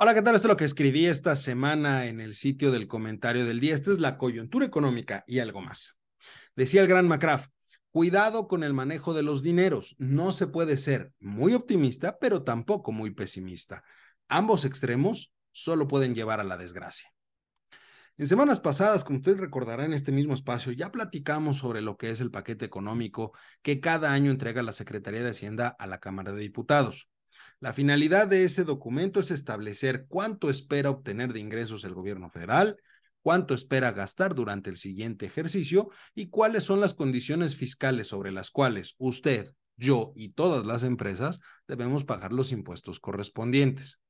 Hola, ¿qué tal? Esto es lo que escribí esta semana en el sitio del comentario del día. Esta es la coyuntura económica y algo más. Decía el gran McCraft, cuidado con el manejo de los dineros. No se puede ser muy optimista, pero tampoco muy pesimista. Ambos extremos solo pueden llevar a la desgracia. En semanas pasadas, como usted recordará en este mismo espacio, ya platicamos sobre lo que es el paquete económico que cada año entrega la Secretaría de Hacienda a la Cámara de Diputados. La finalidad de ese documento es establecer cuánto espera obtener de ingresos el gobierno federal, cuánto espera gastar durante el siguiente ejercicio y cuáles son las condiciones fiscales sobre las cuales usted, yo y todas las empresas debemos pagar los impuestos correspondientes.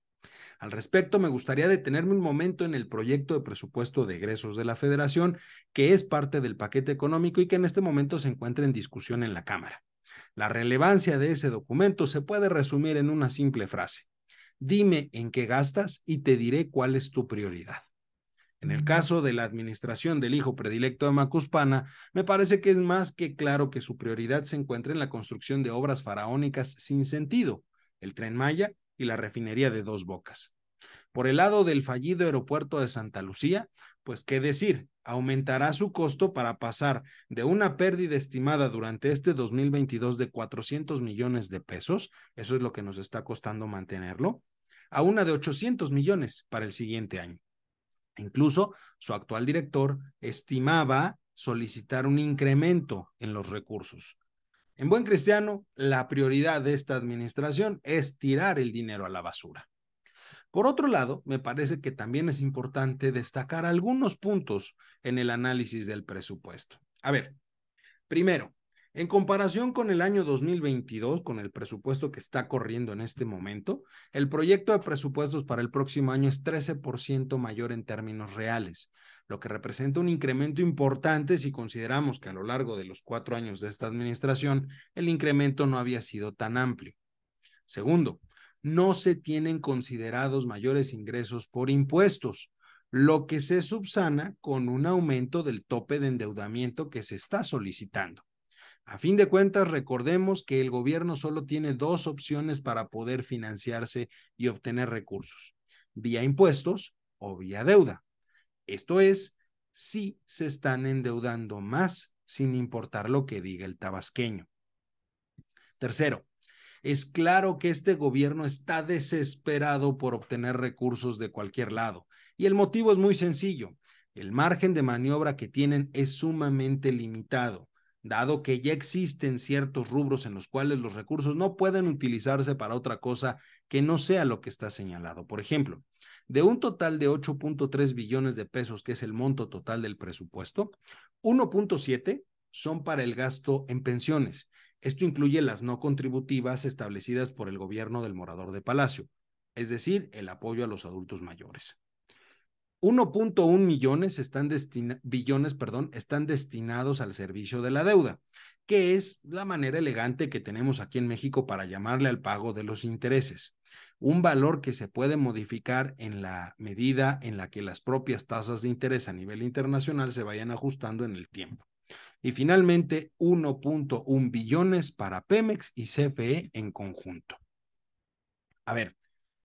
Al respecto, me gustaría detenerme un momento en el proyecto de presupuesto de egresos de la Federación, que es parte del paquete económico y que en este momento se encuentra en discusión en la Cámara. La relevancia de ese documento se puede resumir en una simple frase. Dime en qué gastas y te diré cuál es tu prioridad. En el caso de la administración del hijo predilecto de Macuspana, me parece que es más que claro que su prioridad se encuentra en la construcción de obras faraónicas sin sentido, el tren Maya y la refinería de Dos Bocas. Por el lado del fallido aeropuerto de Santa Lucía, pues qué decir, aumentará su costo para pasar de una pérdida estimada durante este 2022 de 400 millones de pesos, eso es lo que nos está costando mantenerlo, a una de 800 millones para el siguiente año. Incluso su actual director estimaba solicitar un incremento en los recursos. En buen cristiano, la prioridad de esta administración es tirar el dinero a la basura. Por otro lado, me parece que también es importante destacar algunos puntos en el análisis del presupuesto. A ver, primero, en comparación con el año 2022, con el presupuesto que está corriendo en este momento, el proyecto de presupuestos para el próximo año es 13% mayor en términos reales, lo que representa un incremento importante si consideramos que a lo largo de los cuatro años de esta administración el incremento no había sido tan amplio. Segundo, no se tienen considerados mayores ingresos por impuestos, lo que se subsana con un aumento del tope de endeudamiento que se está solicitando. A fin de cuentas, recordemos que el gobierno solo tiene dos opciones para poder financiarse y obtener recursos, vía impuestos o vía deuda. Esto es, si se están endeudando más sin importar lo que diga el tabasqueño. Tercero, es claro que este gobierno está desesperado por obtener recursos de cualquier lado. Y el motivo es muy sencillo. El margen de maniobra que tienen es sumamente limitado, dado que ya existen ciertos rubros en los cuales los recursos no pueden utilizarse para otra cosa que no sea lo que está señalado. Por ejemplo, de un total de 8.3 billones de pesos, que es el monto total del presupuesto, 1.7 son para el gasto en pensiones esto incluye las no contributivas establecidas por el gobierno del morador de Palacio, es decir, el apoyo a los adultos mayores. 1.1 millones están billones están destinados al servicio de la deuda, que es la manera elegante que tenemos aquí en México para llamarle al pago de los intereses. Un valor que se puede modificar en la medida en la que las propias tasas de interés a nivel internacional se vayan ajustando en el tiempo. Y finalmente, 1.1 billones para Pemex y CFE en conjunto. A ver,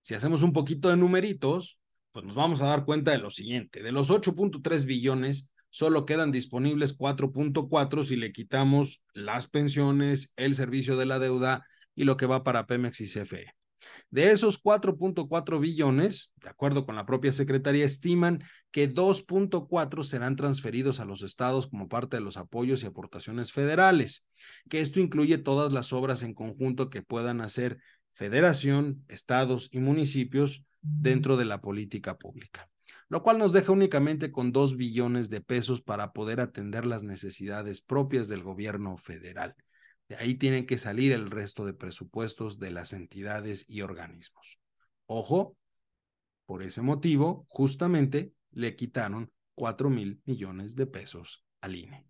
si hacemos un poquito de numeritos, pues nos vamos a dar cuenta de lo siguiente. De los 8.3 billones, solo quedan disponibles 4.4 si le quitamos las pensiones, el servicio de la deuda y lo que va para Pemex y CFE. De esos 4.4 billones, de acuerdo con la propia Secretaría, estiman que 2.4 serán transferidos a los estados como parte de los apoyos y aportaciones federales, que esto incluye todas las obras en conjunto que puedan hacer federación, estados y municipios dentro de la política pública, lo cual nos deja únicamente con 2 billones de pesos para poder atender las necesidades propias del gobierno federal. De ahí tienen que salir el resto de presupuestos de las entidades y organismos. Ojo, por ese motivo, justamente le quitaron 4 mil millones de pesos al INE.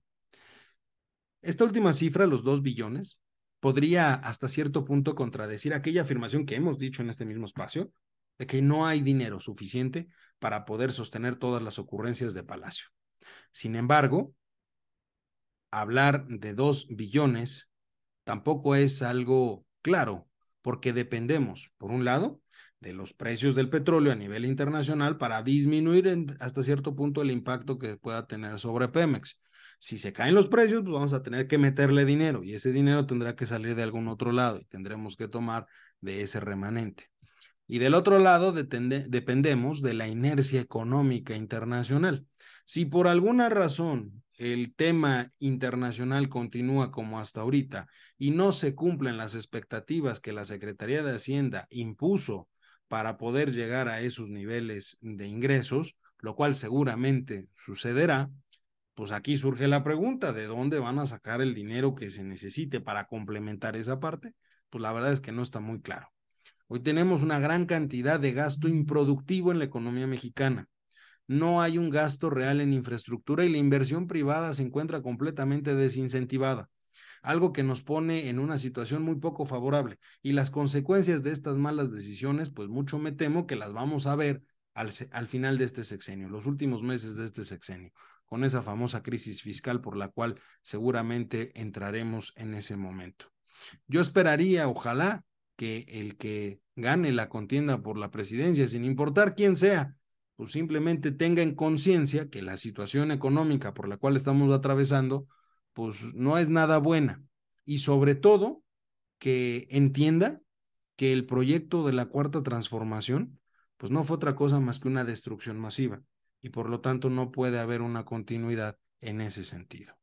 Esta última cifra, los 2 billones, podría hasta cierto punto contradecir aquella afirmación que hemos dicho en este mismo espacio, de que no hay dinero suficiente para poder sostener todas las ocurrencias de Palacio. Sin embargo, hablar de 2 billones tampoco es algo claro, porque dependemos, por un lado, de los precios del petróleo a nivel internacional para disminuir hasta cierto punto el impacto que pueda tener sobre Pemex. Si se caen los precios, pues vamos a tener que meterle dinero y ese dinero tendrá que salir de algún otro lado y tendremos que tomar de ese remanente. Y del otro lado dependemos de la inercia económica internacional. Si por alguna razón el tema internacional continúa como hasta ahorita y no se cumplen las expectativas que la Secretaría de Hacienda impuso para poder llegar a esos niveles de ingresos, lo cual seguramente sucederá, pues aquí surge la pregunta, ¿de dónde van a sacar el dinero que se necesite para complementar esa parte? Pues la verdad es que no está muy claro. Hoy tenemos una gran cantidad de gasto improductivo en la economía mexicana. No hay un gasto real en infraestructura y la inversión privada se encuentra completamente desincentivada, algo que nos pone en una situación muy poco favorable. Y las consecuencias de estas malas decisiones, pues mucho me temo que las vamos a ver al, al final de este sexenio, los últimos meses de este sexenio con esa famosa crisis fiscal por la cual seguramente entraremos en ese momento. Yo esperaría, ojalá, que el que gane la contienda por la presidencia, sin importar quién sea, pues simplemente tenga en conciencia que la situación económica por la cual estamos atravesando, pues no es nada buena. Y sobre todo, que entienda que el proyecto de la cuarta transformación, pues no fue otra cosa más que una destrucción masiva y por lo tanto no puede haber una continuidad en ese sentido.